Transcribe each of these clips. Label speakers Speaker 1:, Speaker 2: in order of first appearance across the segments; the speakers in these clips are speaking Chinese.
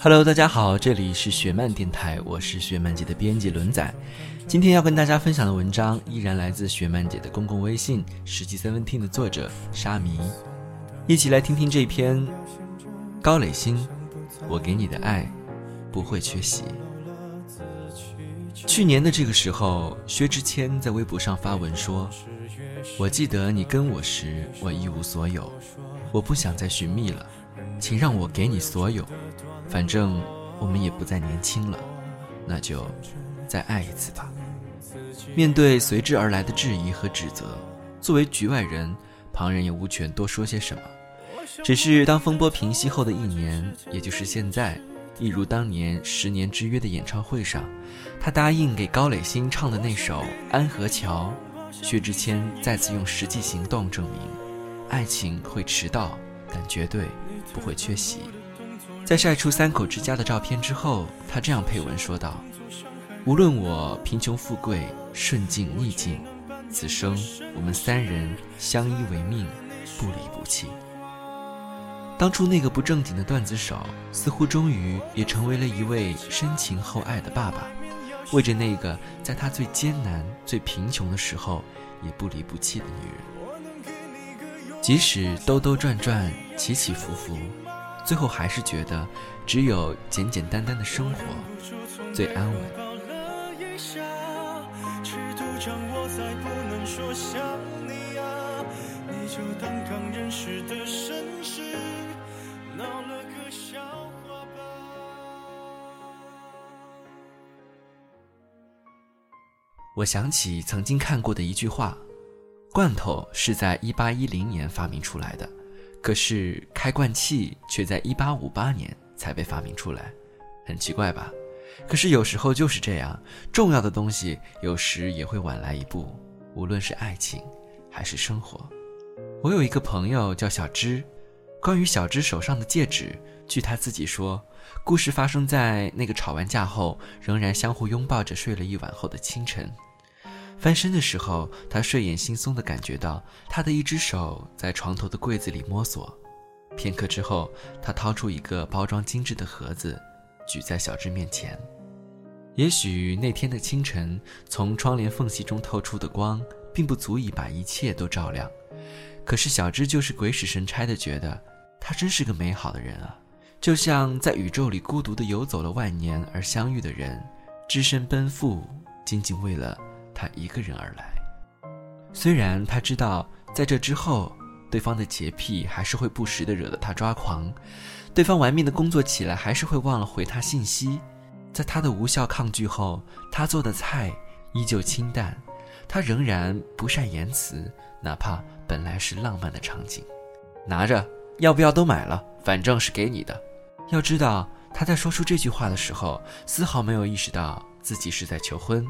Speaker 1: Hello，大家好，这里是雪漫电台，我是雪漫姐的编辑轮仔。今天要跟大家分享的文章依然来自雪漫姐的公共微信“十级 Seventeen” 的作者沙弥，一起来听听这篇高磊鑫，我给你的爱不会缺席。去年的这个时候，薛之谦在微博上发文说：“我记得你跟我时，我一无所有，我不想再寻觅了。”请让我给你所有，反正我们也不再年轻了，那就再爱一次吧。面对随之而来的质疑和指责，作为局外人，旁人也无权多说些什么。只是当风波平息后的一年，也就是现在，一如当年十年之约的演唱会上，他答应给高磊鑫唱的那首《安河桥》，薛之谦再次用实际行动证明，爱情会迟到，但绝对。不会缺席。在晒出三口之家的照片之后，他这样配文说道：“无论我贫穷富贵、顺境逆境，此生我们三人相依为命，不离不弃。”当初那个不正经的段子手，似乎终于也成为了一位深情厚爱的爸爸，为着那个在他最艰难、最贫穷的时候也不离不弃的女人。即使兜兜转转、起起伏伏，最后还是觉得只有简简单单的生活最安稳。我想起曾经看过的一句话。罐头是在一八一零年发明出来的，可是开罐器却在一八五八年才被发明出来，很奇怪吧？可是有时候就是这样，重要的东西有时也会晚来一步，无论是爱情还是生活。我有一个朋友叫小芝，关于小芝手上的戒指，据她自己说，故事发生在那个吵完架后仍然相互拥抱着睡了一晚后的清晨。翻身的时候，他睡眼惺忪地感觉到他的一只手在床头的柜子里摸索。片刻之后，他掏出一个包装精致的盒子，举在小芝面前。也许那天的清晨，从窗帘缝隙中透出的光，并不足以把一切都照亮。可是小芝就是鬼使神差地觉得，他真是个美好的人啊，就像在宇宙里孤独地游走了万年而相遇的人，只身奔赴，仅仅为了。他一个人而来，虽然他知道在这之后，对方的洁癖还是会不时的惹得他抓狂，对方玩命的工作起来还是会忘了回他信息，在他的无效抗拒后，他做的菜依旧清淡，他仍然不善言辞，哪怕本来是浪漫的场景，拿着，要不要都买了，反正是给你的。要知道他在说出这句话的时候，丝毫没有意识到自己是在求婚。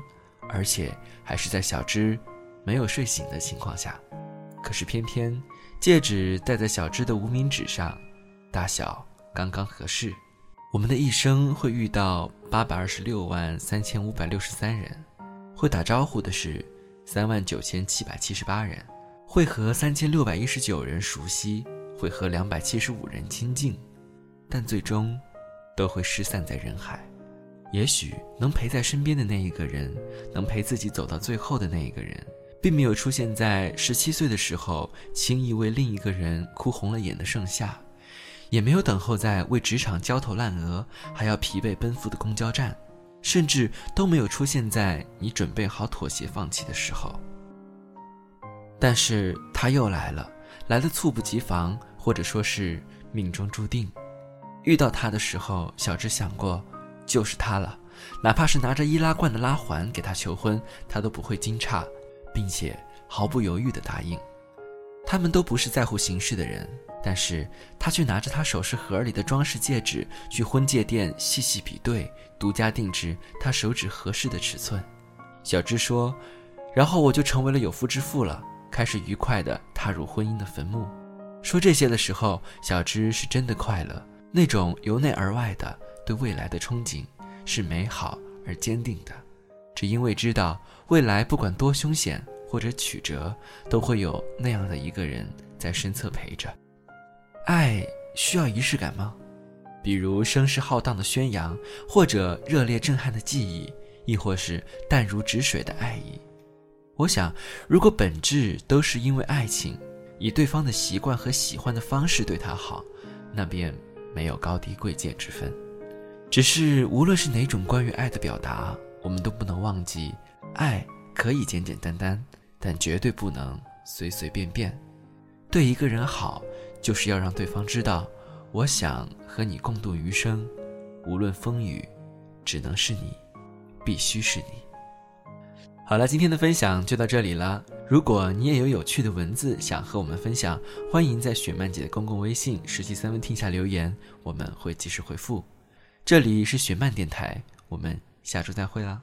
Speaker 1: 而且还是在小芝没有睡醒的情况下，可是偏偏戒指戴在小芝的无名指上，大小刚刚合适。我们的一生会遇到八百二十六万三千五百六十三人，会打招呼的是三万九千七百七十八人，会和三千六百一十九人熟悉，会和两百七十五人亲近，但最终都会失散在人海。也许能陪在身边的那一个人，能陪自己走到最后的那一个人，并没有出现在十七岁的时候轻易为另一个人哭红了眼的盛夏，也没有等候在为职场焦头烂额还要疲惫奔赴的公交站，甚至都没有出现在你准备好妥协放弃的时候。但是他又来了，来的猝不及防，或者说是命中注定。遇到他的时候，小智想过，就是他了，哪怕是拿着易拉罐的拉环给他求婚，他都不会惊诧。并且毫不犹豫地答应，他们都不是在乎形式的人，但是他却拿着他首饰盒里的装饰戒指去婚戒店细细比对，独家定制他手指合适的尺寸。小芝说：“然后我就成为了有夫之妇了，开始愉快地踏入婚姻的坟墓。”说这些的时候，小芝是真的快乐，那种由内而外的对未来的憧憬是美好而坚定的。只因为知道未来不管多凶险或者曲折，都会有那样的一个人在身侧陪着。爱需要仪式感吗？比如声势浩荡的宣扬，或者热烈震撼的记忆，亦或是淡如止水的爱意？我想，如果本质都是因为爱情，以对方的习惯和喜欢的方式对他好，那便没有高低贵贱之分。只是无论是哪种关于爱的表达。我们都不能忘记，爱可以简简单单，但绝对不能随随便便。对一个人好，就是要让对方知道，我想和你共度余生，无论风雨，只能是你，必须是你。好了，今天的分享就到这里了。如果你也有有趣的文字想和我们分享，欢迎在雪漫姐的公共微信“十七三分听”下留言，我们会及时回复。这里是雪漫电台，我们。下周再会啦。